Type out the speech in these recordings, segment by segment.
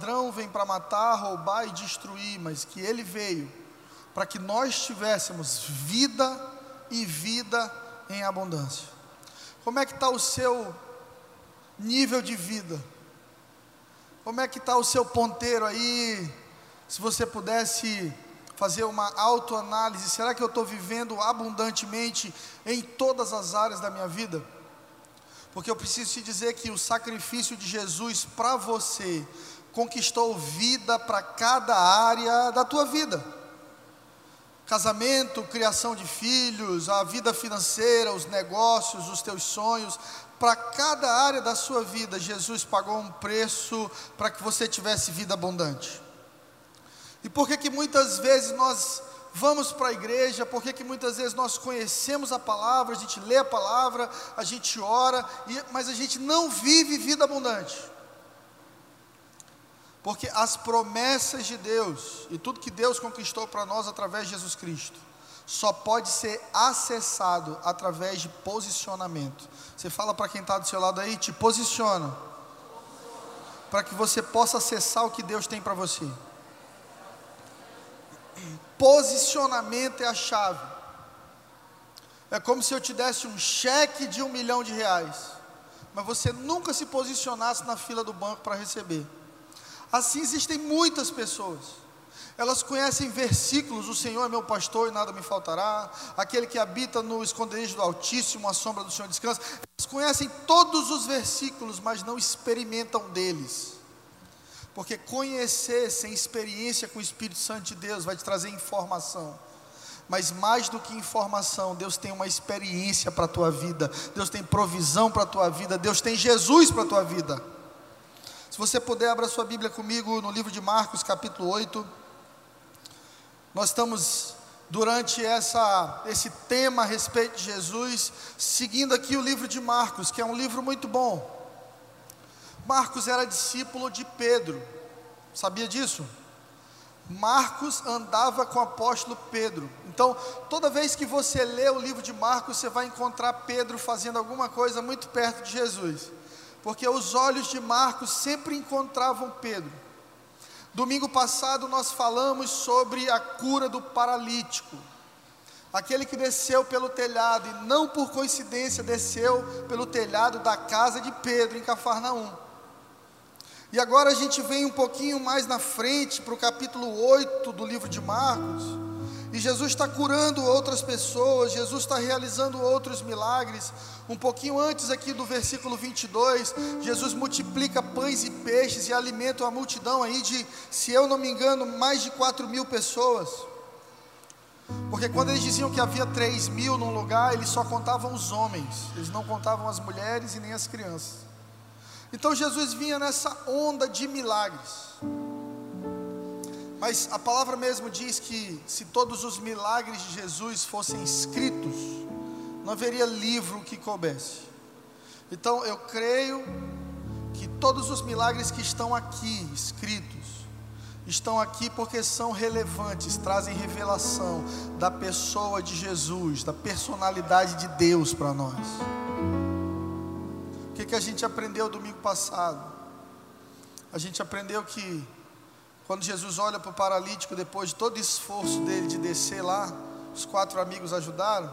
ladrão vem para matar, roubar e destruir, mas que ele veio para que nós tivéssemos vida e vida em abundância. Como é que está o seu nível de vida? Como é que está o seu ponteiro aí? Se você pudesse fazer uma autoanálise, será que eu estou vivendo abundantemente em todas as áreas da minha vida? Porque eu preciso te dizer que o sacrifício de Jesus para você conquistou vida para cada área da tua vida. Casamento, criação de filhos, a vida financeira, os negócios, os teus sonhos, para cada área da sua vida, Jesus pagou um preço para que você tivesse vida abundante. E por que que muitas vezes nós vamos para a igreja, por que que muitas vezes nós conhecemos a palavra, a gente lê a palavra, a gente ora, mas a gente não vive vida abundante? Porque as promessas de Deus e tudo que Deus conquistou para nós através de Jesus Cristo só pode ser acessado através de posicionamento. Você fala para quem está do seu lado aí, te posiciona, para que você possa acessar o que Deus tem para você. Posicionamento é a chave. É como se eu te desse um cheque de um milhão de reais, mas você nunca se posicionasse na fila do banco para receber. Assim existem muitas pessoas. Elas conhecem versículos, o Senhor é meu pastor e nada me faltará, aquele que habita no esconderijo do Altíssimo, a sombra do Senhor descansa. Elas conhecem todos os versículos, mas não experimentam deles. Porque conhecer sem experiência com o Espírito Santo de Deus vai te trazer informação. Mas mais do que informação, Deus tem uma experiência para a tua vida, Deus tem provisão para a tua vida, Deus tem Jesus para a tua vida. Você puder, abra sua Bíblia comigo no livro de Marcos, capítulo 8. Nós estamos durante essa, esse tema a respeito de Jesus, seguindo aqui o livro de Marcos, que é um livro muito bom. Marcos era discípulo de Pedro, sabia disso? Marcos andava com o apóstolo Pedro. Então, toda vez que você lê o livro de Marcos, você vai encontrar Pedro fazendo alguma coisa muito perto de Jesus porque os olhos de Marcos sempre encontravam Pedro. Domingo passado nós falamos sobre a cura do paralítico, aquele que desceu pelo telhado e não por coincidência desceu pelo telhado da casa de Pedro em Cafarnaum. E agora a gente vem um pouquinho mais na frente para o capítulo 8 do livro de Marcos. E Jesus está curando outras pessoas, Jesus está realizando outros milagres. Um pouquinho antes aqui do versículo 22, Jesus multiplica pães e peixes e alimenta uma multidão aí de, se eu não me engano, mais de 4 mil pessoas. Porque quando eles diziam que havia 3 mil num lugar, eles só contavam os homens, eles não contavam as mulheres e nem as crianças. Então Jesus vinha nessa onda de milagres. Mas a palavra mesmo diz que se todos os milagres de Jesus fossem escritos, não haveria livro que coubesse. Então eu creio que todos os milagres que estão aqui escritos, estão aqui porque são relevantes, trazem revelação da pessoa de Jesus, da personalidade de Deus para nós. O que, que a gente aprendeu domingo passado? A gente aprendeu que quando Jesus olha para o paralítico, depois de todo o esforço dele de descer lá, os quatro amigos ajudaram.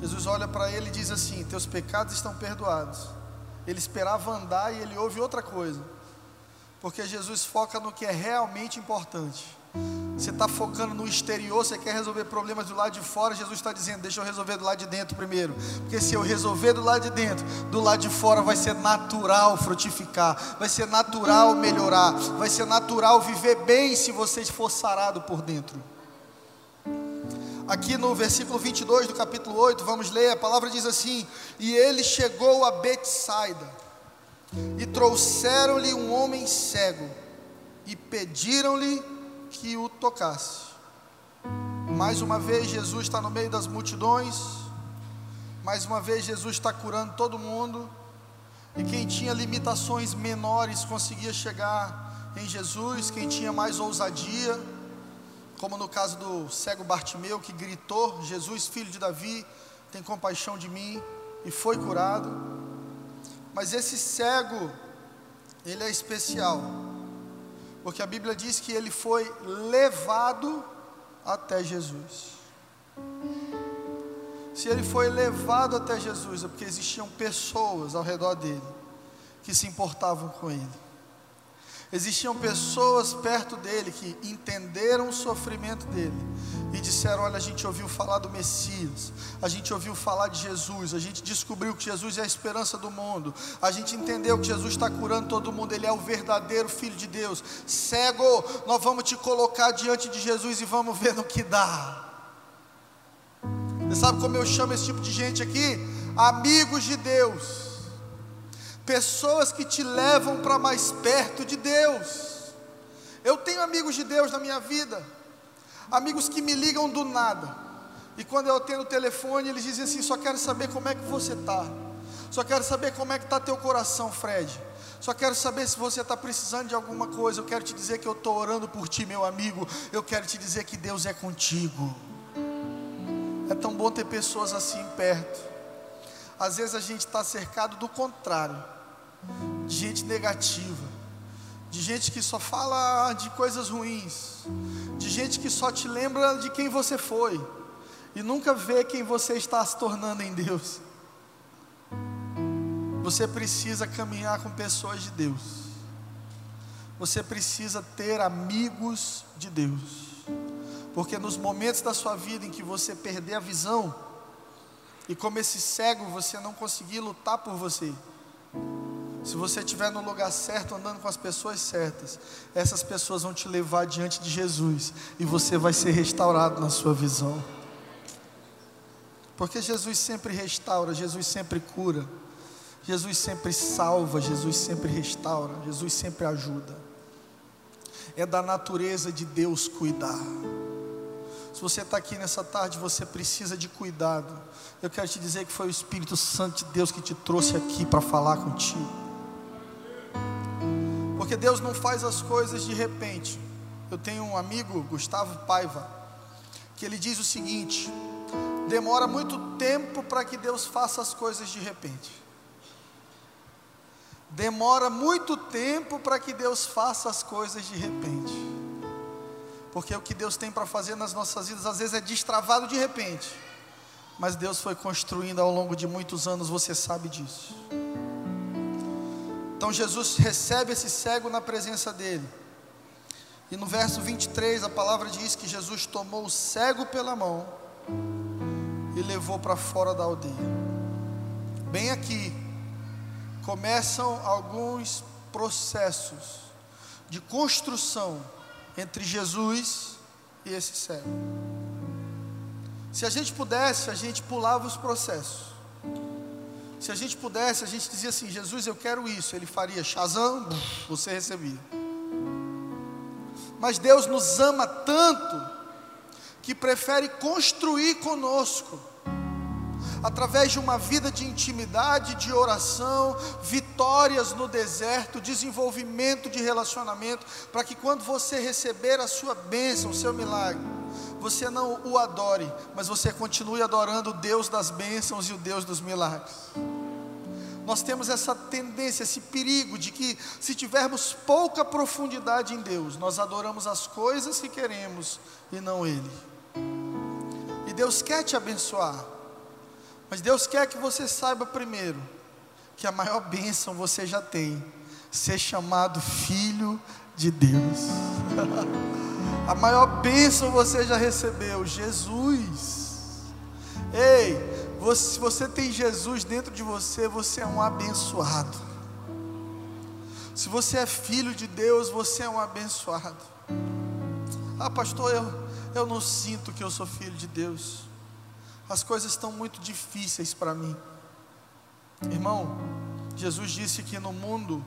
Jesus olha para ele e diz assim: Teus pecados estão perdoados. Ele esperava andar e ele ouve outra coisa, porque Jesus foca no que é realmente importante. Você está focando no exterior, você quer resolver problemas do lado de fora. Jesus está dizendo: Deixa eu resolver do lado de dentro primeiro. Porque se eu resolver do lado de dentro, do lado de fora vai ser natural frutificar, vai ser natural melhorar, vai ser natural viver bem se você for sarado por dentro. Aqui no versículo 22 do capítulo 8, vamos ler, a palavra diz assim: E ele chegou a Betsaida, e trouxeram-lhe um homem cego, e pediram-lhe que o tocasse. Mais uma vez, Jesus está no meio das multidões. Mais uma vez, Jesus está curando todo mundo. E quem tinha limitações menores conseguia chegar em Jesus. Quem tinha mais ousadia, como no caso do cego Bartimeu, que gritou: Jesus, filho de Davi, tem compaixão de mim, e foi curado. Mas esse cego, ele é especial Porque a Bíblia diz que ele foi levado até Jesus. Se ele foi levado até Jesus, é porque existiam pessoas ao redor dele que se importavam com ele. Existiam pessoas perto dele que entenderam o sofrimento dele e disseram: Olha, a gente ouviu falar do Messias, a gente ouviu falar de Jesus, a gente descobriu que Jesus é a esperança do mundo, a gente entendeu que Jesus está curando todo mundo, ele é o verdadeiro Filho de Deus. Cego, nós vamos te colocar diante de Jesus e vamos ver no que dá. Você sabe como eu chamo esse tipo de gente aqui? Amigos de Deus pessoas que te levam para mais perto de Deus. Eu tenho amigos de Deus na minha vida, amigos que me ligam do nada, e quando eu tenho o telefone, eles dizem assim: só quero saber como é que você está, só quero saber como é que está teu coração, Fred. Só quero saber se você está precisando de alguma coisa. Eu quero te dizer que eu estou orando por ti, meu amigo. Eu quero te dizer que Deus é contigo. É tão bom ter pessoas assim perto. Às vezes a gente está cercado do contrário de gente negativa, de gente que só fala de coisas ruins, de gente que só te lembra de quem você foi e nunca vê quem você está se tornando em Deus. Você precisa caminhar com pessoas de Deus. Você precisa ter amigos de Deus. Porque nos momentos da sua vida em que você perder a visão, e como esse cego você não conseguir lutar por você, se você estiver no lugar certo, andando com as pessoas certas, essas pessoas vão te levar diante de Jesus e você vai ser restaurado na sua visão. Porque Jesus sempre restaura, Jesus sempre cura, Jesus sempre salva, Jesus sempre restaura, Jesus sempre ajuda. É da natureza de Deus cuidar. Se você está aqui nessa tarde, você precisa de cuidado. Eu quero te dizer que foi o Espírito Santo de Deus que te trouxe aqui para falar contigo. Porque Deus não faz as coisas de repente. Eu tenho um amigo, Gustavo Paiva, que ele diz o seguinte: demora muito tempo para que Deus faça as coisas de repente. Demora muito tempo para que Deus faça as coisas de repente. Porque o que Deus tem para fazer nas nossas vidas às vezes é destravado de repente. Mas Deus foi construindo ao longo de muitos anos, você sabe disso. Então Jesus recebe esse cego na presença dele. E no verso 23 a palavra diz que Jesus tomou o cego pela mão e levou para fora da aldeia. Bem aqui começam alguns processos de construção entre Jesus e esse cego. Se a gente pudesse, a gente pulava os processos. Se a gente pudesse, a gente dizia assim: Jesus, eu quero isso. Ele faria Shazam, você recebia. Mas Deus nos ama tanto que prefere construir conosco, através de uma vida de intimidade, de oração, vitórias no deserto, desenvolvimento de relacionamento, para que quando você receber a sua bênção, o seu milagre, você não o adore, mas você continue adorando o Deus das bênçãos e o Deus dos milagres. Nós temos essa tendência, esse perigo de que, se tivermos pouca profundidade em Deus, nós adoramos as coisas que queremos e não Ele. E Deus quer te abençoar, mas Deus quer que você saiba primeiro que a maior bênção você já tem, ser chamado filho de Deus. A maior bênção você já recebeu, Jesus. Ei, você, se você tem Jesus dentro de você, você é um abençoado. Se você é filho de Deus, você é um abençoado. Ah, pastor, eu, eu não sinto que eu sou filho de Deus. As coisas estão muito difíceis para mim. Irmão, Jesus disse que no mundo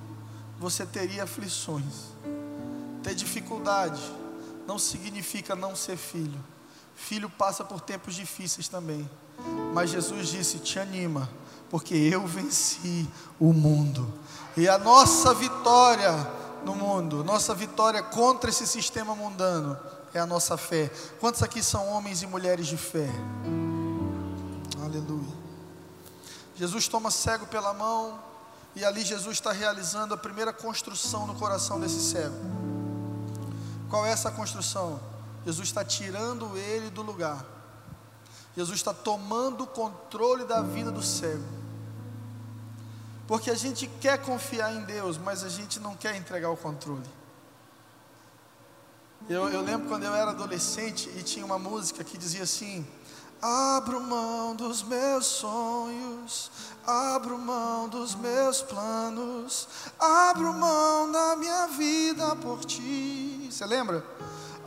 você teria aflições, ter dificuldade não significa não ser filho. Filho passa por tempos difíceis também. Mas Jesus disse: Te anima, porque eu venci o mundo. E a nossa vitória no mundo, nossa vitória contra esse sistema mundano, é a nossa fé. Quantos aqui são homens e mulheres de fé? Aleluia. Jesus toma cego pela mão, e ali Jesus está realizando a primeira construção no coração desse cego. Qual é essa construção? Jesus está tirando ele do lugar. Jesus está tomando o controle da vida do cego. Porque a gente quer confiar em Deus, mas a gente não quer entregar o controle. Eu, eu lembro quando eu era adolescente e tinha uma música que dizia assim: Abro mão dos meus sonhos, abro mão dos meus planos, abro mão da minha vida por ti. Você lembra?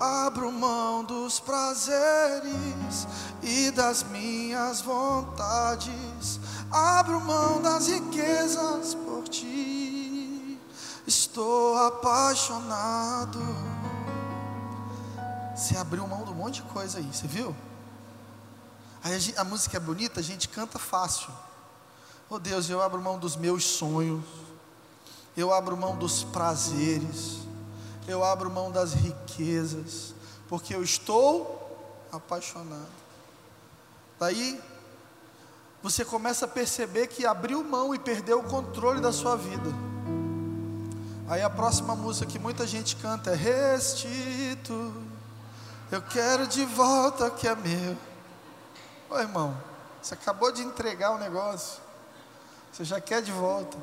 Abro mão dos prazeres e das minhas vontades, abro mão das riquezas por ti. Estou apaixonado. Você abriu mão de um monte de coisa aí, você viu? A, gente, a música é bonita, a gente canta fácil. Oh Deus, eu abro mão dos meus sonhos, eu abro mão dos prazeres, eu abro mão das riquezas, porque eu estou apaixonado. Daí você começa a perceber que abriu mão e perdeu o controle da sua vida. Aí a próxima música que muita gente canta é Restitui, eu quero de volta que é meu. Ô irmão, você acabou de entregar o negócio, você já quer de volta.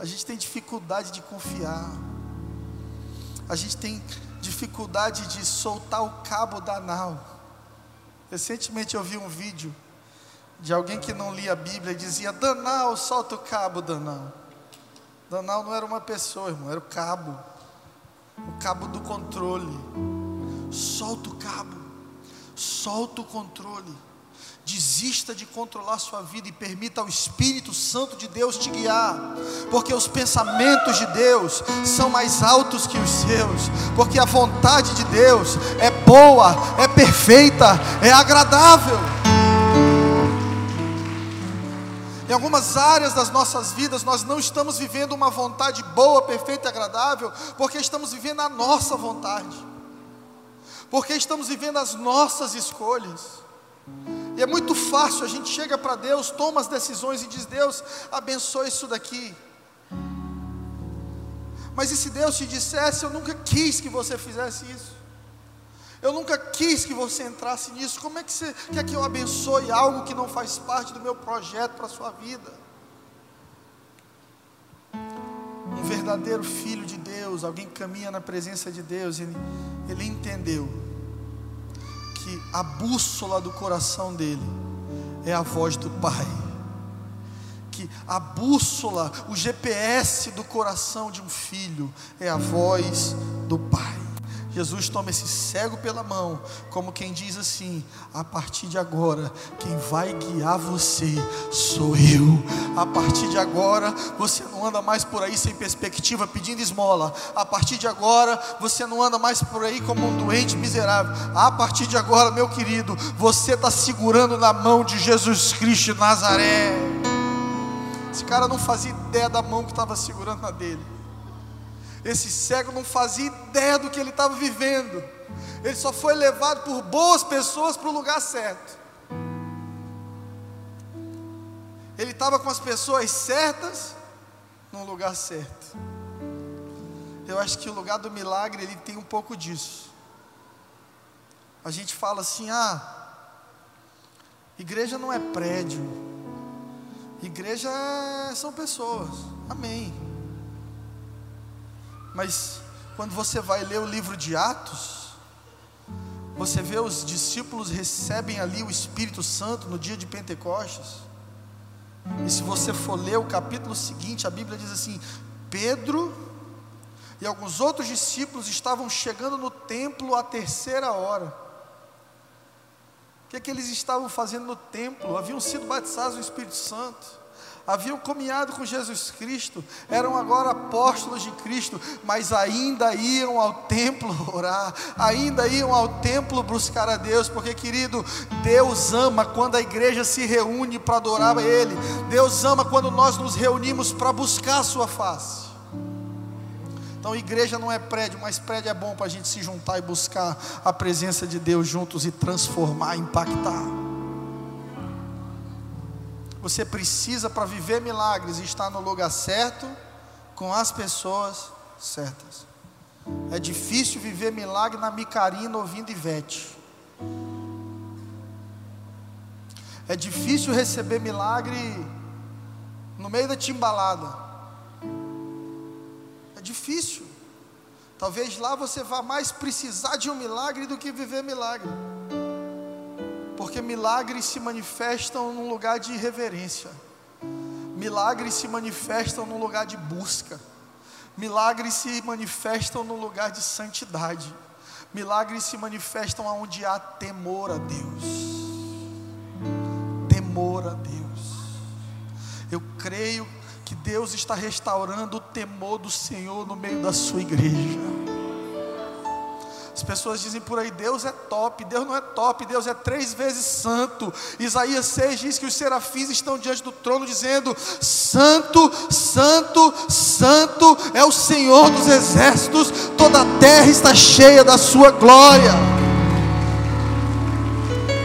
A gente tem dificuldade de confiar, a gente tem dificuldade de soltar o cabo da nau. Recentemente eu vi um vídeo de alguém que não lia a Bíblia e dizia: Danal, solta o cabo, Danal. Danal não era uma pessoa, irmão, era o cabo, o cabo do controle. Solta o cabo solta o controle. Desista de controlar sua vida e permita ao Espírito Santo de Deus te guiar, porque os pensamentos de Deus são mais altos que os seus, porque a vontade de Deus é boa, é perfeita, é agradável. Em algumas áreas das nossas vidas, nós não estamos vivendo uma vontade boa, perfeita e agradável, porque estamos vivendo a nossa vontade porque estamos vivendo as nossas escolhas. E é muito fácil, a gente chega para Deus, toma as decisões e diz: Deus, abençoe isso daqui. Mas e se Deus te dissesse: Eu nunca quis que você fizesse isso? Eu nunca quis que você entrasse nisso. Como é que você quer que eu abençoe algo que não faz parte do meu projeto para a sua vida? Um verdadeiro filho de Deus, alguém que caminha na presença de Deus, ele, ele entendeu que a bússola do coração dele é a voz do Pai. Que a bússola, o GPS do coração de um filho é a voz do Pai. Jesus toma esse cego pela mão, como quem diz assim: a partir de agora, quem vai guiar você sou eu. A partir de agora, você não anda mais por aí sem perspectiva pedindo esmola. A partir de agora, você não anda mais por aí como um doente miserável. A partir de agora, meu querido, você está segurando na mão de Jesus Cristo de Nazaré. Esse cara não fazia ideia da mão que estava segurando na dele. Esse cego não fazia ideia do que ele estava vivendo. Ele só foi levado por boas pessoas para o lugar certo. Ele estava com as pessoas certas no lugar certo. Eu acho que o lugar do milagre ele tem um pouco disso. A gente fala assim: ah, igreja não é prédio, igreja é, são pessoas. Amém. Mas quando você vai ler o livro de Atos, você vê os discípulos recebem ali o Espírito Santo no dia de Pentecostes. E se você for ler o capítulo seguinte, a Bíblia diz assim: Pedro e alguns outros discípulos estavam chegando no templo à terceira hora. O que, é que eles estavam fazendo no templo? Haviam sido batizados no Espírito Santo haviam caminhado com Jesus Cristo, eram agora apóstolos de Cristo, mas ainda iam ao templo orar, ainda iam ao templo buscar a Deus, porque querido, Deus ama quando a igreja se reúne para adorar a Ele, Deus ama quando nós nos reunimos para buscar a Sua face. Então, igreja não é prédio, mas prédio é bom para a gente se juntar e buscar a presença de Deus juntos e transformar, impactar. Você precisa, para viver milagres, estar no lugar certo, com as pessoas certas. É difícil viver milagre na micarina ouvindo Ivete. É difícil receber milagre no meio da timbalada. É difícil. Talvez lá você vá mais precisar de um milagre do que viver milagre. Porque milagres se manifestam num lugar de reverência. Milagres se manifestam num lugar de busca. Milagres se manifestam no lugar de santidade. Milagres se manifestam onde há temor a Deus. Temor a Deus. Eu creio que Deus está restaurando o temor do Senhor no meio da sua igreja. As pessoas dizem por aí, Deus é top, Deus não é top, Deus é três vezes santo. Isaías 6 diz que os serafins estão diante do trono dizendo: Santo, Santo, Santo é o Senhor dos exércitos, toda a terra está cheia da sua glória.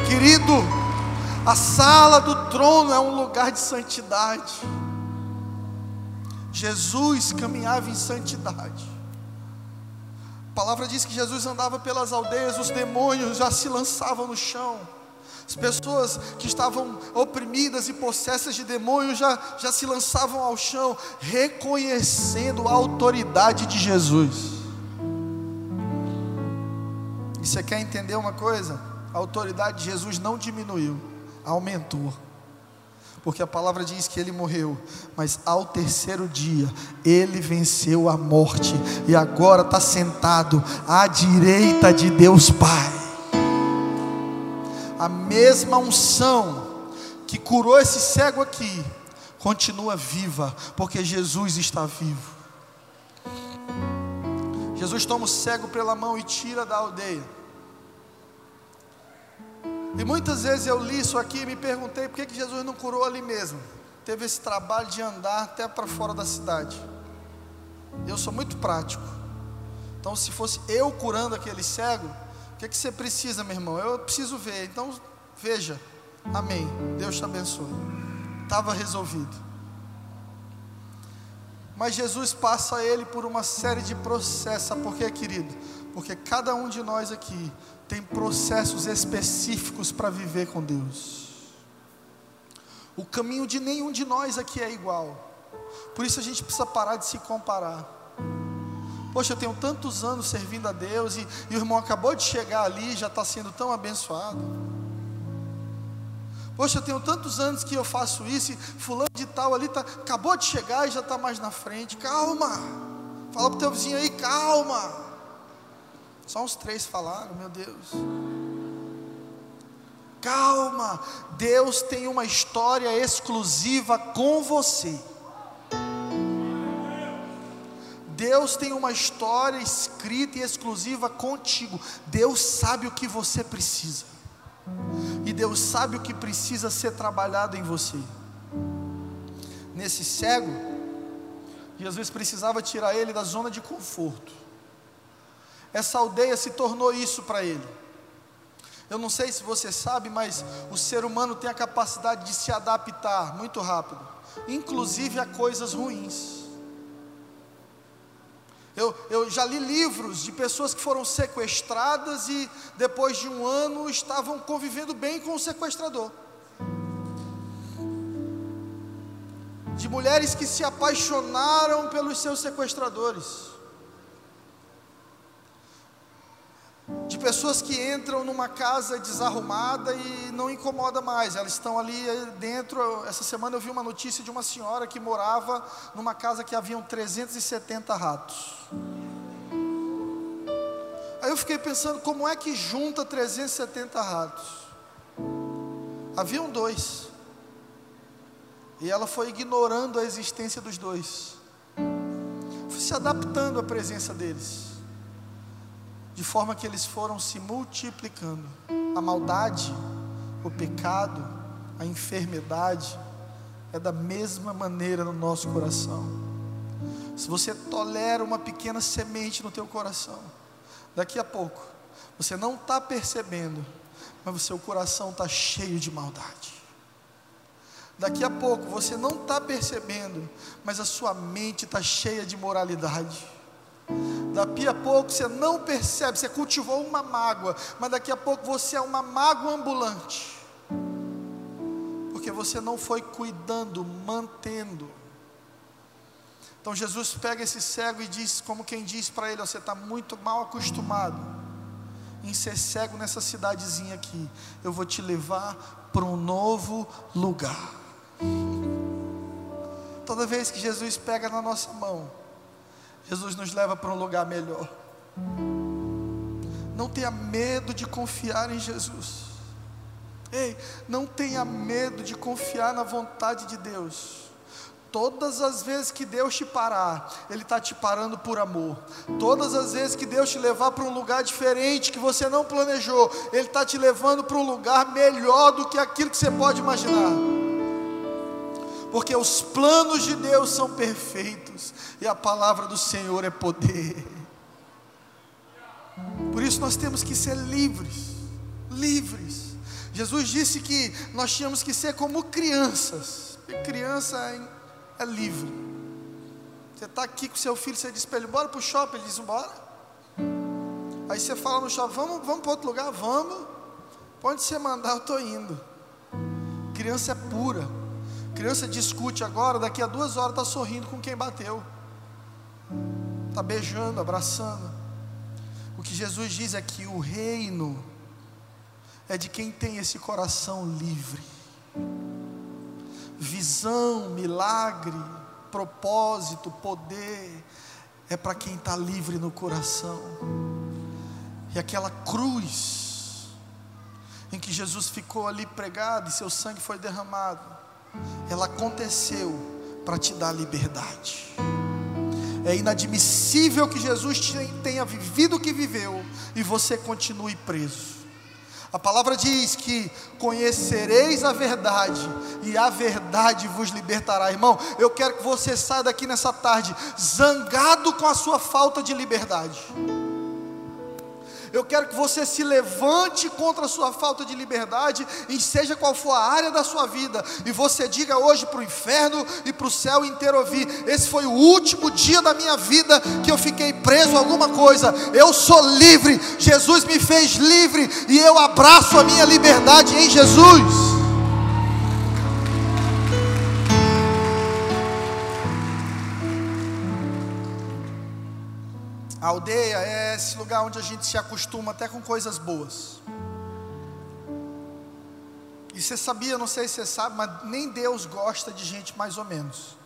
Querido, a sala do trono é um lugar de santidade. Jesus caminhava em santidade. A palavra diz que Jesus andava pelas aldeias, os demônios já se lançavam no chão. As pessoas que estavam oprimidas e possessas de demônios já, já se lançavam ao chão, reconhecendo a autoridade de Jesus. E você quer entender uma coisa? A autoridade de Jesus não diminuiu, aumentou porque a palavra diz que ele morreu, mas ao terceiro dia ele venceu a morte e agora está sentado à direita de Deus Pai. A mesma unção que curou esse cego aqui continua viva, porque Jesus está vivo. Jesus toma o cego pela mão e tira da aldeia. E muitas vezes eu li isso aqui e me perguntei por que, que Jesus não curou ali mesmo. Teve esse trabalho de andar até para fora da cidade. Eu sou muito prático. Então, se fosse eu curando aquele cego, o que, que você precisa, meu irmão? Eu preciso ver. Então, veja. Amém. Deus te abençoe. Estava resolvido. Mas Jesus passa ele por uma série de processos. Por quê, querido? Porque cada um de nós aqui tem processos específicos para viver com Deus. O caminho de nenhum de nós aqui é igual. Por isso a gente precisa parar de se comparar. Poxa, eu tenho tantos anos servindo a Deus e, e o irmão acabou de chegar ali, já está sendo tão abençoado. Poxa, eu tenho tantos anos que eu faço isso e fulano de tal ali tá, acabou de chegar e já está mais na frente. Calma. Fala para o teu vizinho aí, calma. Só uns três falaram, meu Deus. Calma, Deus tem uma história exclusiva com você. Deus tem uma história escrita e exclusiva contigo. Deus sabe o que você precisa. E Deus sabe o que precisa ser trabalhado em você. Nesse cego, Jesus precisava tirar ele da zona de conforto. Essa aldeia se tornou isso para ele. Eu não sei se você sabe, mas o ser humano tem a capacidade de se adaptar muito rápido, inclusive a coisas ruins. Eu, eu já li livros de pessoas que foram sequestradas e depois de um ano estavam convivendo bem com o sequestrador. De mulheres que se apaixonaram pelos seus sequestradores. De pessoas que entram numa casa desarrumada e não incomoda mais, elas estão ali dentro. Essa semana eu vi uma notícia de uma senhora que morava numa casa que haviam 370 ratos. Aí eu fiquei pensando, como é que junta 370 ratos? Haviam dois. E ela foi ignorando a existência dos dois. Foi se adaptando à presença deles de forma que eles foram se multiplicando. A maldade, o pecado, a enfermidade é da mesma maneira no nosso coração. Se você tolera uma pequena semente no teu coração, daqui a pouco você não está percebendo, mas o seu coração está cheio de maldade. Daqui a pouco você não está percebendo, mas a sua mente está cheia de moralidade. Daqui a pouco você não percebe, você cultivou uma mágoa, mas daqui a pouco você é uma mágoa ambulante. Porque você não foi cuidando, mantendo. Então Jesus pega esse cego e diz, como quem diz para ele: Você está muito mal acostumado em ser cego nessa cidadezinha aqui. Eu vou te levar para um novo lugar. Toda vez que Jesus pega na nossa mão, Jesus nos leva para um lugar melhor. Não tenha medo de confiar em Jesus. Ei, não tenha medo de confiar na vontade de Deus. Todas as vezes que Deus te parar, Ele está te parando por amor. Todas as vezes que Deus te levar para um lugar diferente que você não planejou, Ele está te levando para um lugar melhor do que aquilo que você pode imaginar. Porque os planos de Deus são perfeitos e a palavra do Senhor é poder. Por isso nós temos que ser livres, livres. Jesus disse que nós tínhamos que ser como crianças. E criança é, é livre. Você está aqui com seu filho, você diz para ele, bora para o shopping, ele diz, bora. Aí você fala no shopping, vamos, vamos para outro lugar, vamos. Onde você mandar, eu estou indo. Criança é pura. Criança discute agora, daqui a duas horas está sorrindo com quem bateu está beijando, abraçando. O que Jesus diz é que o reino é de quem tem esse coração livre. Visão, milagre, propósito, poder, é para quem está livre no coração. E aquela cruz, em que Jesus ficou ali pregado e seu sangue foi derramado, ela aconteceu para te dar liberdade. É inadmissível que Jesus tenha vivido o que viveu e você continue preso. A palavra diz que conhecereis a verdade e a verdade vos libertará. Irmão, eu quero que você saia daqui nessa tarde zangado com a sua falta de liberdade. Eu quero que você se levante contra a sua falta de liberdade, e seja qual for a área da sua vida, e você diga hoje para o inferno e para o céu inteiro ouvir: esse foi o último dia da minha vida que eu fiquei preso a alguma coisa. Eu sou livre, Jesus me fez livre, e eu abraço a minha liberdade em Jesus. A aldeia é esse lugar onde a gente se acostuma até com coisas boas. E você sabia, não sei se você sabe, mas nem Deus gosta de gente mais ou menos.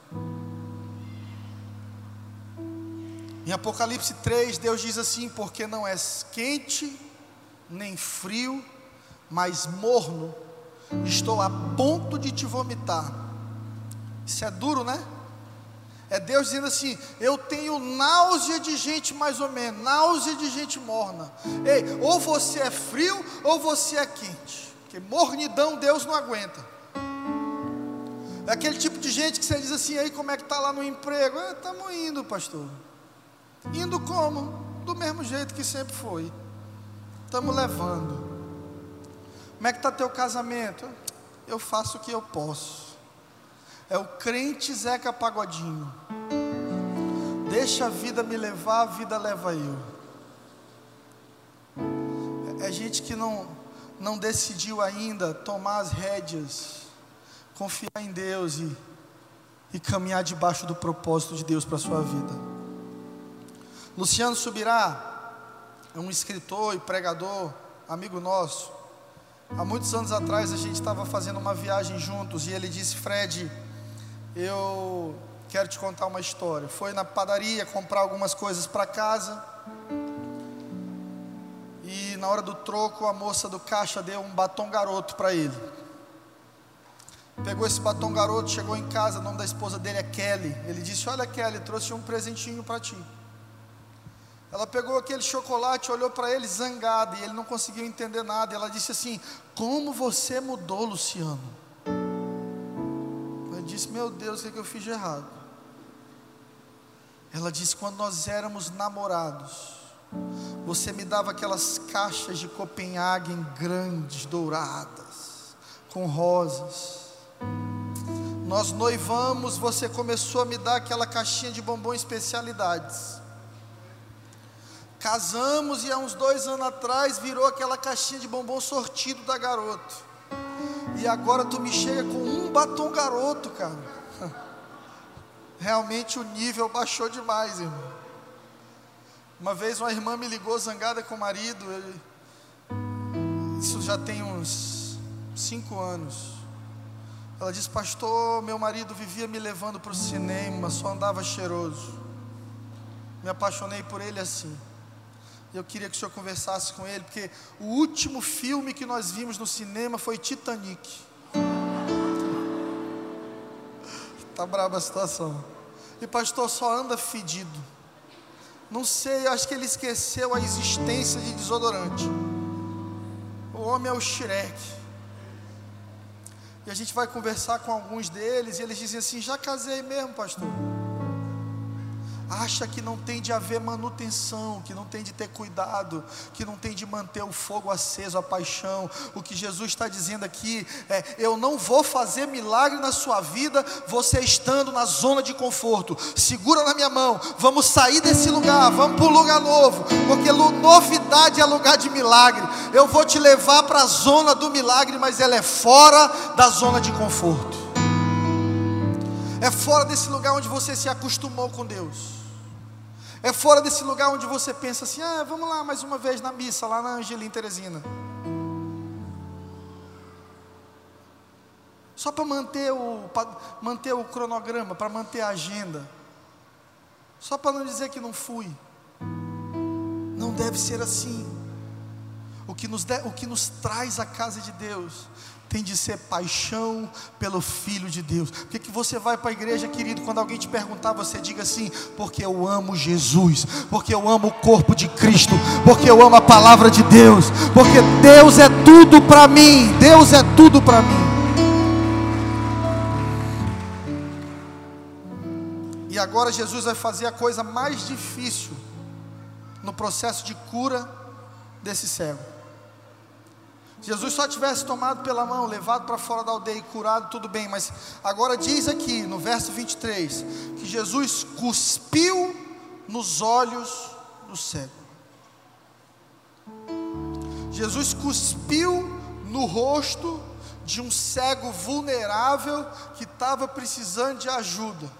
Em Apocalipse 3, Deus diz assim: Porque não és quente, nem frio, mas morno, estou a ponto de te vomitar. Isso é duro, né? É Deus dizendo assim: eu tenho náusea de gente mais ou menos, náusea de gente morna. Ei, ou você é frio ou você é quente. Porque mornidão Deus não aguenta. É aquele tipo de gente que você diz assim, aí como é que está lá no emprego? Estamos é, indo, pastor. Indo como? Do mesmo jeito que sempre foi. Estamos levando. Como é que está teu casamento? Eu faço o que eu posso. É o crente Zeca Pagodinho. Deixa a vida me levar, a vida leva eu. É gente que não, não decidiu ainda tomar as rédeas, confiar em Deus e, e caminhar debaixo do propósito de Deus para a sua vida. Luciano Subirá é um escritor e pregador, amigo nosso. Há muitos anos atrás a gente estava fazendo uma viagem juntos e ele disse: Fred, eu quero te contar uma história. Foi na padaria comprar algumas coisas para casa. E na hora do troco, a moça do caixa deu um batom garoto para ele. Pegou esse batom garoto, chegou em casa, o nome da esposa dele é Kelly. Ele disse: Olha, Kelly, trouxe um presentinho para ti. Ela pegou aquele chocolate, olhou para ele zangada, e ele não conseguiu entender nada. Ela disse assim: Como você mudou, Luciano? Disse: Meu Deus, o que, é que eu fiz de errado? Ela disse: Quando nós éramos namorados, você me dava aquelas caixas de Copenhague grandes, douradas, com rosas. Nós noivamos, você começou a me dar aquela caixinha de bombom especialidades. Casamos e há uns dois anos atrás virou aquela caixinha de bombom sortido da garoto. E agora tu me chega com um batom garoto, cara. Realmente o nível baixou demais, irmão. Uma vez uma irmã me ligou zangada com o marido. Ele, isso já tem uns cinco anos. Ela disse, pastor, meu marido vivia me levando para o cinema, só andava cheiroso. Me apaixonei por ele assim. Eu queria que o senhor conversasse com ele, porque o último filme que nós vimos no cinema foi Titanic. Tá braba a situação. E pastor só anda fedido. Não sei, acho que ele esqueceu a existência de desodorante. O homem é o Shrek. E a gente vai conversar com alguns deles e eles dizem assim: Já casei mesmo, pastor acha que não tem de haver manutenção, que não tem de ter cuidado, que não tem de manter o fogo aceso, a paixão. O que Jesus está dizendo aqui é: eu não vou fazer milagre na sua vida, você estando na zona de conforto. Segura na minha mão, vamos sair desse lugar, vamos para um lugar novo, porque novidade é lugar de milagre. Eu vou te levar para a zona do milagre, mas ela é fora da zona de conforto. É fora desse lugar onde você se acostumou com Deus. É fora desse lugar onde você pensa assim: ah, vamos lá mais uma vez na missa, lá na Angelim Teresina. Só para manter o, manter o cronograma, para manter a agenda. Só para não dizer que não fui. Não deve ser assim. O que, nos de, o que nos traz à casa de Deus tem de ser paixão pelo Filho de Deus. Por que, que você vai para a igreja, querido? Quando alguém te perguntar, você diga assim: porque eu amo Jesus, porque eu amo o corpo de Cristo, porque eu amo a palavra de Deus, porque Deus é tudo para mim, Deus é tudo para mim. E agora Jesus vai fazer a coisa mais difícil no processo de cura desse cego. Jesus só tivesse tomado pela mão, levado para fora da aldeia e curado, tudo bem, mas agora diz aqui no verso 23 que Jesus cuspiu nos olhos do cego. Jesus cuspiu no rosto de um cego vulnerável que estava precisando de ajuda.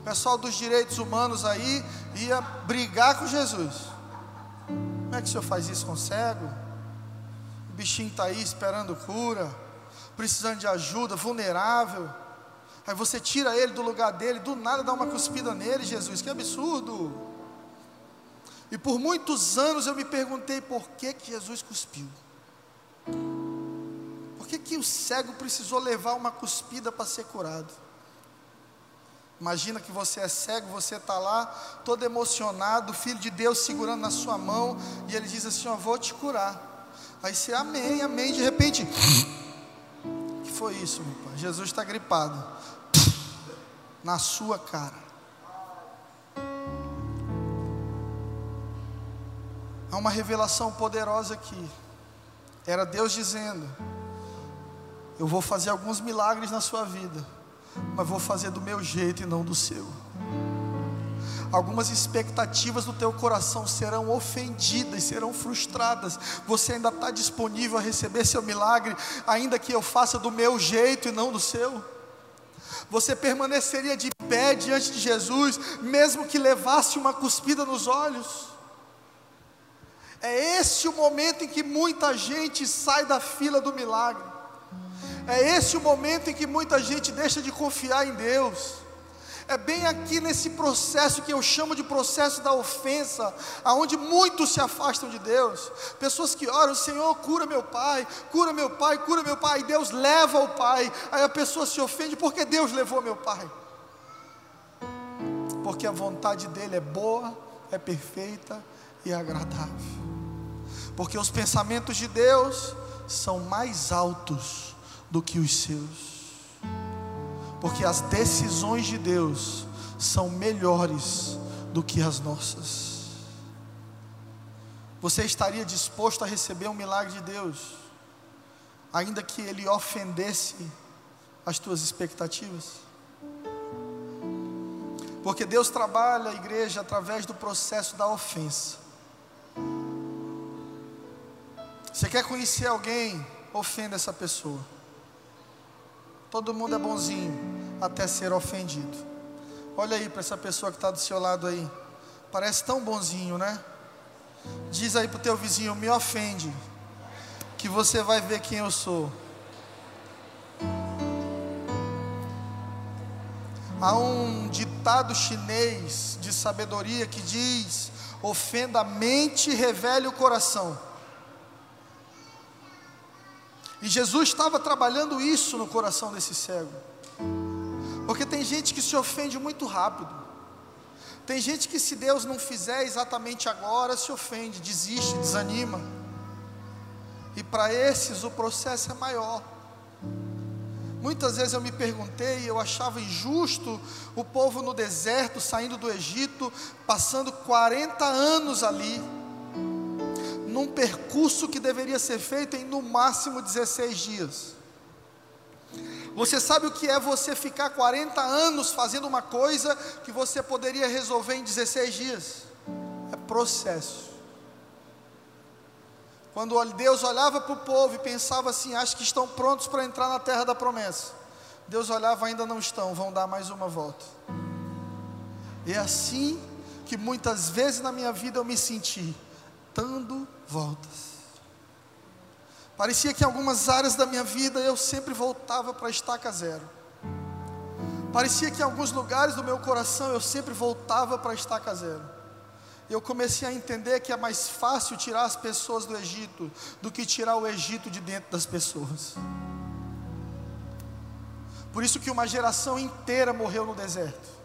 O pessoal dos direitos humanos aí ia brigar com Jesus. Como é que o senhor faz isso com o cego? Bichinho está aí esperando cura, precisando de ajuda, vulnerável. Aí você tira ele do lugar dele, do nada dá uma cuspida nele, Jesus, que absurdo. E por muitos anos eu me perguntei por que, que Jesus cuspiu. Por que, que o cego precisou levar uma cuspida para ser curado? Imagina que você é cego, você está lá, todo emocionado, o Filho de Deus segurando na sua mão, e ele diz assim: Ó, vou te curar. Aí você, amém, amém. De repente, que foi isso, meu pai? Jesus está gripado. Na sua cara. Há uma revelação poderosa aqui. Era Deus dizendo: Eu vou fazer alguns milagres na sua vida, mas vou fazer do meu jeito e não do seu algumas expectativas do teu coração serão ofendidas, serão frustradas. Você ainda está disponível a receber seu milagre, ainda que eu faça do meu jeito e não do seu? Você permaneceria de pé diante de Jesus, mesmo que levasse uma cuspida nos olhos? É esse o momento em que muita gente sai da fila do milagre. É esse o momento em que muita gente deixa de confiar em Deus. É bem aqui nesse processo que eu chamo de processo da ofensa, aonde muitos se afastam de Deus. Pessoas que oram, Senhor, cura meu pai, cura meu pai, cura meu pai, e Deus leva o pai. Aí a pessoa se ofende porque Deus levou meu pai. Porque a vontade dele é boa, é perfeita e agradável. Porque os pensamentos de Deus são mais altos do que os seus porque as decisões de Deus são melhores do que as nossas. Você estaria disposto a receber um milagre de Deus, ainda que ele ofendesse as tuas expectativas? Porque Deus trabalha a igreja através do processo da ofensa. Você quer conhecer alguém? Ofenda essa pessoa. Todo mundo é bonzinho até ser ofendido. Olha aí para essa pessoa que está do seu lado aí. Parece tão bonzinho, né? Diz aí para o teu vizinho: me ofende, que você vai ver quem eu sou. Há um ditado chinês de sabedoria que diz: ofenda a mente e revele o coração. E Jesus estava trabalhando isso no coração desse cego. Porque tem gente que se ofende muito rápido. Tem gente que, se Deus não fizer exatamente agora, se ofende, desiste, desanima. E para esses o processo é maior. Muitas vezes eu me perguntei, eu achava injusto o povo no deserto, saindo do Egito, passando 40 anos ali, num percurso que deveria ser feito em no máximo 16 dias. Você sabe o que é você ficar 40 anos fazendo uma coisa que você poderia resolver em 16 dias? É processo. Quando Deus olhava para o povo e pensava assim: acho que estão prontos para entrar na terra da promessa. Deus olhava, ainda não estão, vão dar mais uma volta. É assim que muitas vezes na minha vida eu me senti, dando voltas. Parecia que em algumas áreas da minha vida eu sempre voltava para a estaca zero. Parecia que em alguns lugares do meu coração eu sempre voltava para a estaca zero eu comecei a entender que é mais fácil tirar as pessoas do Egito do que tirar o Egito de dentro das pessoas. Por isso que uma geração inteira morreu no deserto.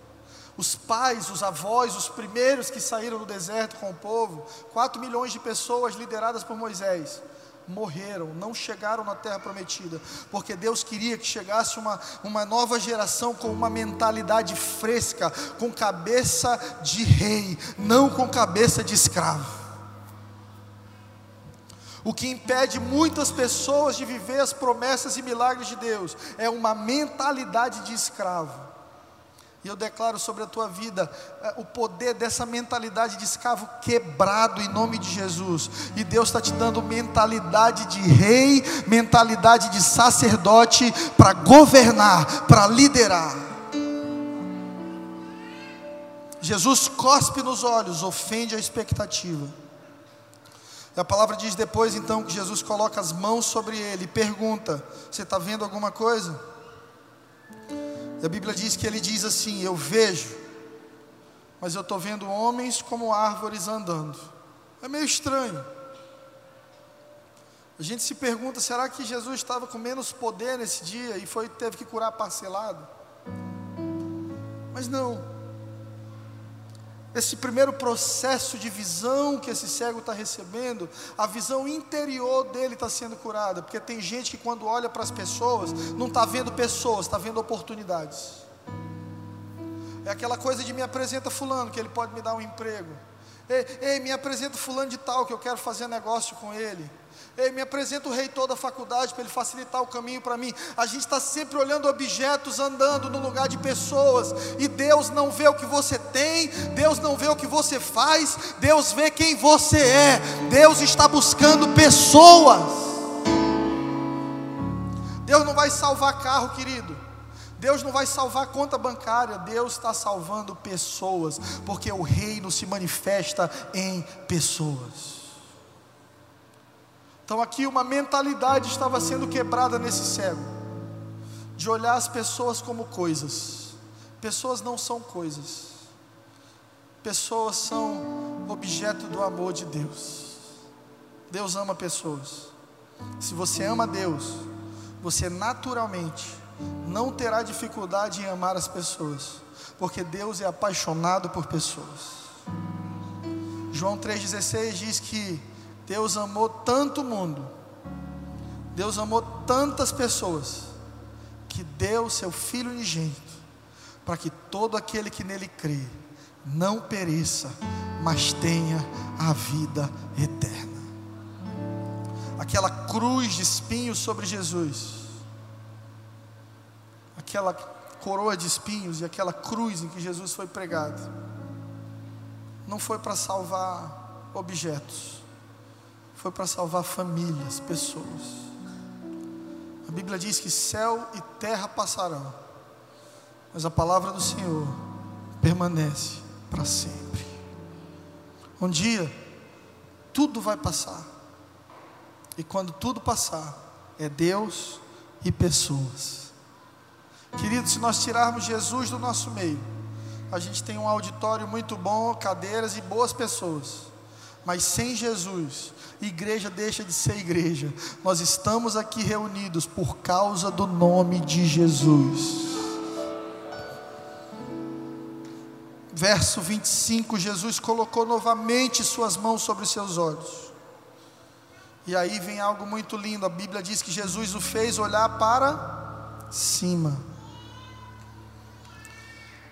Os pais, os avós, os primeiros que saíram do deserto com o povo, 4 milhões de pessoas lideradas por Moisés, morreram, não chegaram na terra prometida, porque Deus queria que chegasse uma, uma nova geração com uma mentalidade fresca, com cabeça de rei, não com cabeça de escravo. O que impede muitas pessoas de viver as promessas e milagres de Deus é uma mentalidade de escravo. E eu declaro sobre a tua vida eh, o poder dessa mentalidade de escravo quebrado em nome de Jesus. E Deus está te dando mentalidade de rei, mentalidade de sacerdote para governar, para liderar. Jesus cospe nos olhos, ofende a expectativa. E a palavra diz depois então que Jesus coloca as mãos sobre ele e pergunta: Você está vendo alguma coisa? A Bíblia diz que ele diz assim: Eu vejo, mas eu estou vendo homens como árvores andando. É meio estranho. A gente se pergunta: será que Jesus estava com menos poder nesse dia e foi teve que curar parcelado? Mas não esse primeiro processo de visão que esse cego está recebendo, a visão interior dele está sendo curada, porque tem gente que quando olha para as pessoas, não está vendo pessoas, está vendo oportunidades. É aquela coisa de me apresenta fulano, que ele pode me dar um emprego. Ei, ei, me apresenta fulano de tal, que eu quero fazer negócio com ele. Ei, me apresenta o reitor da faculdade para ele facilitar o caminho para mim. A gente está sempre olhando objetos, andando no lugar de pessoas, e Deus não vê o que você tem, Deus não vê o que você faz, Deus vê quem você é. Deus está buscando pessoas. Deus não vai salvar carro, querido. Deus não vai salvar conta bancária, Deus está salvando pessoas, porque o reino se manifesta em pessoas. Então aqui uma mentalidade estava sendo quebrada nesse cego, de olhar as pessoas como coisas. Pessoas não são coisas. Pessoas são objeto do amor de Deus. Deus ama pessoas. Se você ama Deus, você naturalmente não terá dificuldade em amar as pessoas, porque Deus é apaixonado por pessoas. João 3,16 diz que Deus amou tanto o mundo, Deus amou tantas pessoas, que deu seu Filho unigênito, para que todo aquele que nele crê, não pereça, mas tenha a vida eterna. Aquela cruz de espinhos sobre Jesus, aquela coroa de espinhos e aquela cruz em que Jesus foi pregado, não foi para salvar objetos, foi para salvar famílias, pessoas. A Bíblia diz que céu e terra passarão, mas a palavra do Senhor permanece para sempre. Um dia, tudo vai passar, e quando tudo passar, é Deus e pessoas. Querido, se nós tirarmos Jesus do nosso meio, a gente tem um auditório muito bom, cadeiras e boas pessoas. Mas sem Jesus, igreja deixa de ser igreja. Nós estamos aqui reunidos por causa do nome de Jesus. Verso 25: Jesus colocou novamente suas mãos sobre os seus olhos. E aí vem algo muito lindo. A Bíblia diz que Jesus o fez olhar para cima.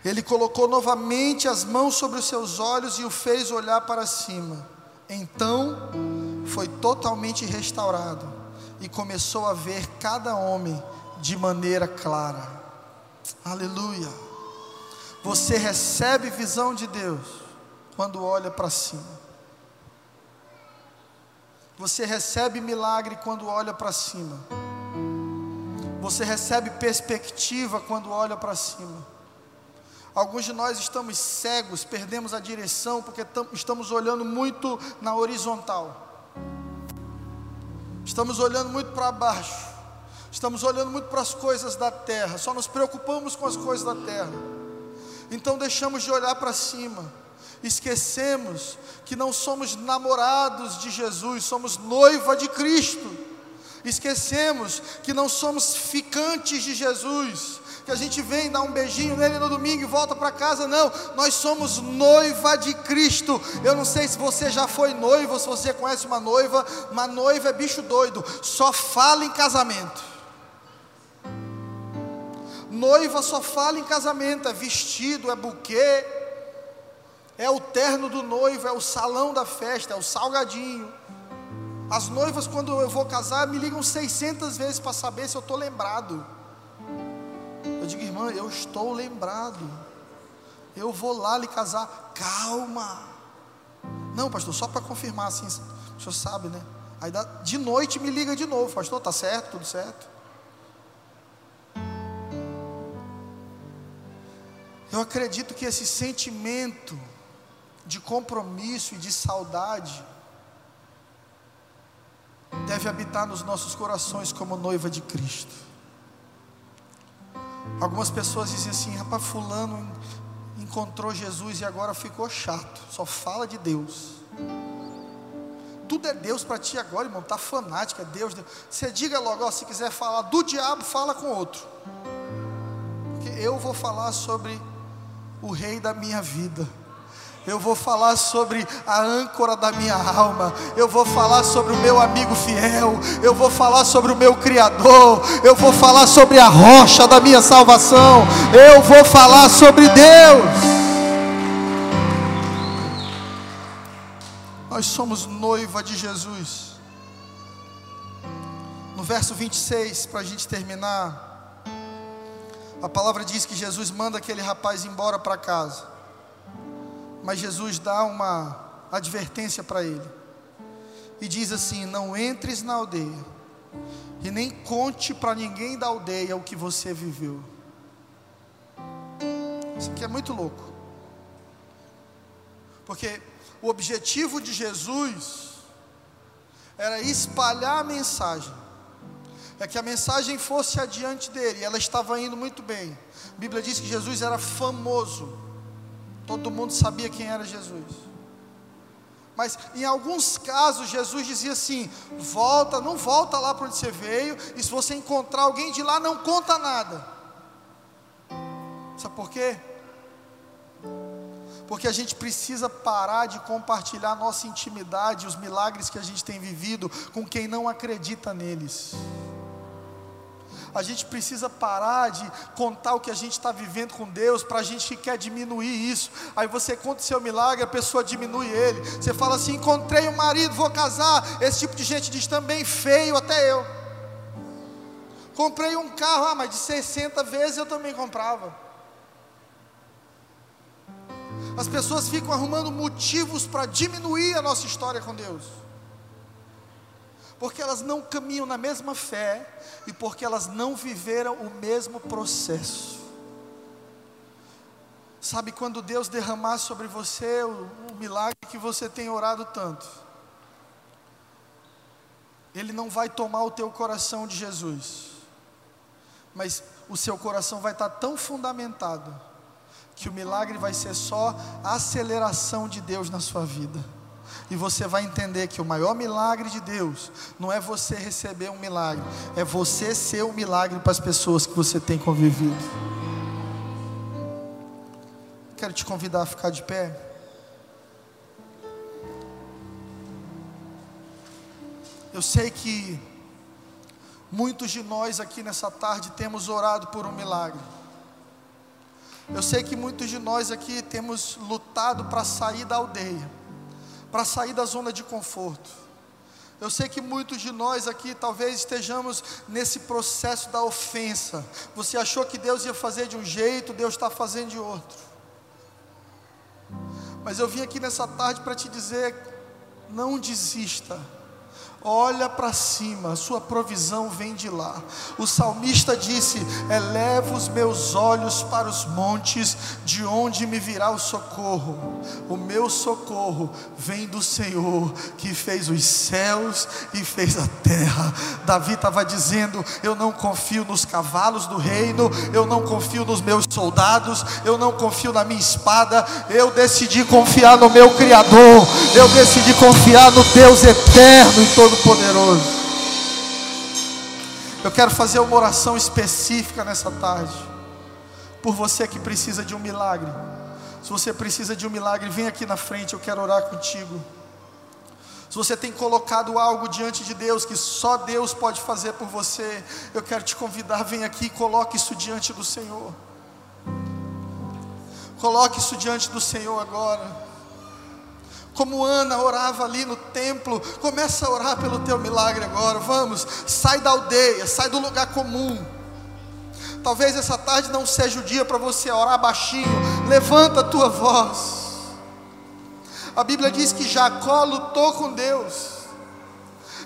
Ele colocou novamente as mãos sobre os seus olhos e o fez olhar para cima. Então foi totalmente restaurado e começou a ver cada homem de maneira clara. Aleluia. Você recebe visão de Deus quando olha para cima. Você recebe milagre quando olha para cima. Você recebe perspectiva quando olha para cima. Alguns de nós estamos cegos, perdemos a direção porque estamos olhando muito na horizontal. Estamos olhando muito para baixo. Estamos olhando muito para as coisas da terra. Só nos preocupamos com as coisas da terra. Então deixamos de olhar para cima esquecemos que não somos namorados de Jesus, somos noiva de Cristo. Esquecemos que não somos ficantes de Jesus, que a gente vem dar um beijinho nele no domingo e volta para casa, não. Nós somos noiva de Cristo. Eu não sei se você já foi noivo, se você conhece uma noiva, uma noiva é bicho doido, só fala em casamento. Noiva só fala em casamento, é vestido, é buquê, é o terno do noivo, é o salão da festa, é o salgadinho. As noivas, quando eu vou casar, me ligam 600 vezes para saber se eu estou lembrado. Eu digo, irmã, eu estou lembrado. Eu vou lá lhe casar. Calma. Não, pastor, só para confirmar assim. O senhor sabe, né? Aí de noite me liga de novo, pastor, tá certo, tudo certo. Eu acredito que esse sentimento de compromisso e de saudade deve habitar nos nossos corações como noiva de Cristo. Algumas pessoas dizem assim: rapaz, Fulano encontrou Jesus e agora ficou chato, só fala de Deus. Tudo é Deus para ti agora, irmão, está fanático, é Deus, Deus. Você diga logo, ó, se quiser falar do diabo, fala com outro. Porque eu vou falar sobre o rei da minha vida eu vou falar sobre a âncora da minha alma, eu vou falar sobre o meu amigo fiel, eu vou falar sobre o meu Criador, eu vou falar sobre a rocha da minha salvação, eu vou falar sobre Deus. Nós somos noiva de Jesus. No verso 26, para a gente terminar, a palavra diz que Jesus manda aquele rapaz embora para casa. Mas Jesus dá uma advertência para ele. E diz assim: Não entres na aldeia, e nem conte para ninguém da aldeia o que você viveu. Isso aqui é muito louco. Porque o objetivo de Jesus era espalhar a mensagem. É que a mensagem fosse adiante dele, ela estava indo muito bem. A Bíblia diz que Jesus era famoso Todo mundo sabia quem era Jesus. Mas em alguns casos Jesus dizia assim: volta, não volta lá para onde você veio, e se você encontrar alguém de lá, não conta nada. Sabe por quê? Porque a gente precisa parar de compartilhar nossa intimidade, os milagres que a gente tem vivido com quem não acredita neles. A gente precisa parar de contar o que a gente está vivendo com Deus para a gente que quer diminuir isso. Aí você conta o seu milagre, a pessoa diminui ele. Você fala assim: encontrei um marido, vou casar. Esse tipo de gente diz também feio, até eu. Comprei um carro, ah, mas de 60 vezes eu também comprava. As pessoas ficam arrumando motivos para diminuir a nossa história com Deus. Porque elas não caminham na mesma fé e porque elas não viveram o mesmo processo. Sabe quando Deus derramar sobre você o, o milagre que você tem orado tanto? Ele não vai tomar o teu coração de Jesus, mas o seu coração vai estar tão fundamentado que o milagre vai ser só a aceleração de Deus na sua vida. E você vai entender que o maior milagre de Deus não é você receber um milagre, é você ser um milagre para as pessoas que você tem convivido. Quero te convidar a ficar de pé. Eu sei que muitos de nós aqui nessa tarde temos orado por um milagre. Eu sei que muitos de nós aqui temos lutado para sair da aldeia, para sair da zona de conforto. Eu sei que muitos de nós aqui talvez estejamos nesse processo da ofensa. Você achou que Deus ia fazer de um jeito, Deus está fazendo de outro. Mas eu vim aqui nessa tarde para te dizer: não desista Olha para cima, sua provisão vem de lá. O salmista disse: Eleva os meus olhos para os montes, de onde me virá o socorro. O meu socorro vem do Senhor, que fez os céus e fez a terra. Davi estava dizendo: Eu não confio nos cavalos do reino, eu não confio nos meus soldados, eu não confio na minha espada, eu decidi confiar no meu Criador, eu decidi confiar no Deus eterno e todo Todo-Poderoso. Eu quero fazer uma oração específica nessa tarde, por você que precisa de um milagre. Se você precisa de um milagre, vem aqui na frente, eu quero orar contigo. Se você tem colocado algo diante de Deus que só Deus pode fazer por você, eu quero te convidar, vem aqui e coloque isso diante do Senhor. Coloque isso diante do Senhor agora como Ana orava ali no templo, começa a orar pelo teu milagre agora. Vamos, sai da aldeia, sai do lugar comum. Talvez essa tarde não seja o dia para você orar baixinho. Levanta a tua voz. A Bíblia diz que Jacó lutou com Deus.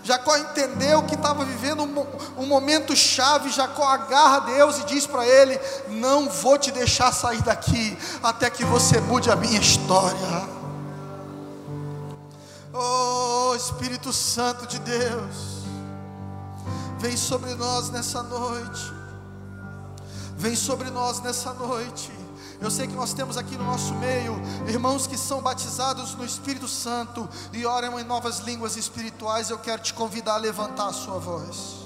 Jacó entendeu que estava vivendo um, um, momento chave. Jacó agarra Deus e diz para ele: Não vou te deixar sair daqui até que você mude a minha história. Oh Espírito Santo de Deus, vem sobre nós nessa noite. Vem sobre nós nessa noite. Eu sei que nós temos aqui no nosso meio irmãos que são batizados no Espírito Santo e oram em novas línguas espirituais. Eu quero te convidar a levantar a sua voz.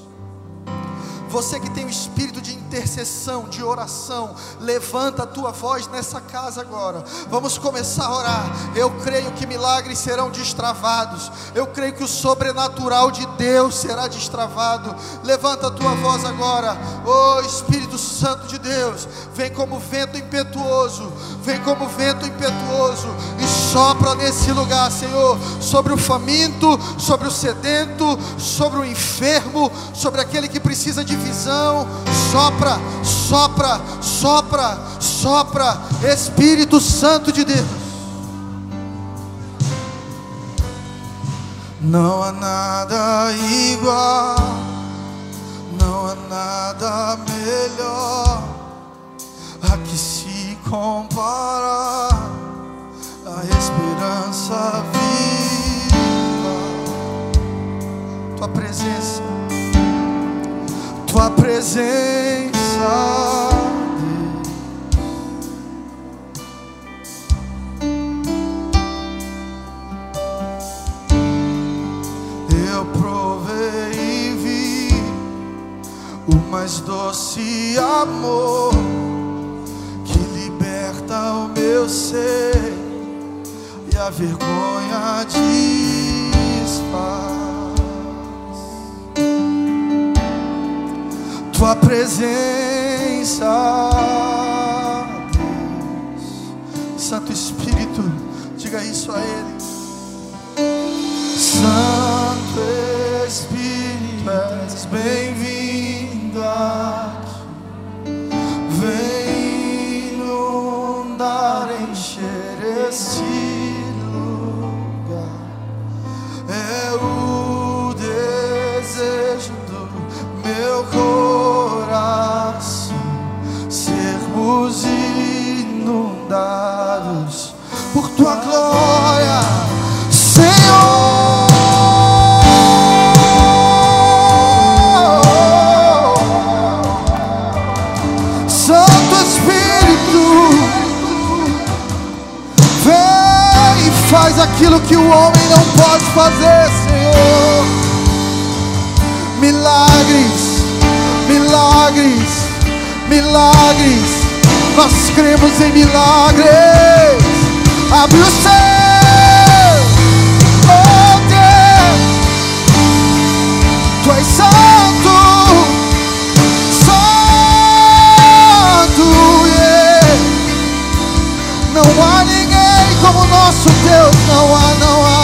Você que tem o espírito de intercessão, de oração, levanta a tua voz nessa casa agora. Vamos começar a orar. Eu creio que milagres serão destravados. Eu creio que o sobrenatural de Deus será destravado. Levanta a tua voz agora. Oh Espírito Santo de Deus, vem como vento impetuoso, vem como vento impetuoso e sopra nesse lugar, Senhor, sobre o faminto, sobre o sedento, sobre o enfermo, sobre aquele que precisa de visão, sopra, sopra, sopra, sopra, Espírito Santo de Deus. Não há nada igual, não há nada melhor a que se comparar a esperança viva, tua presença tua presença. Eu provei e vi o mais doce amor que liberta o meu ser e a vergonha desfaz. Tua faz aquilo que o homem não pode fazer, Senhor. Milagres, milagres, milagres. Nós cremos em milagres. Abre o céu. nosso Deus não há, não há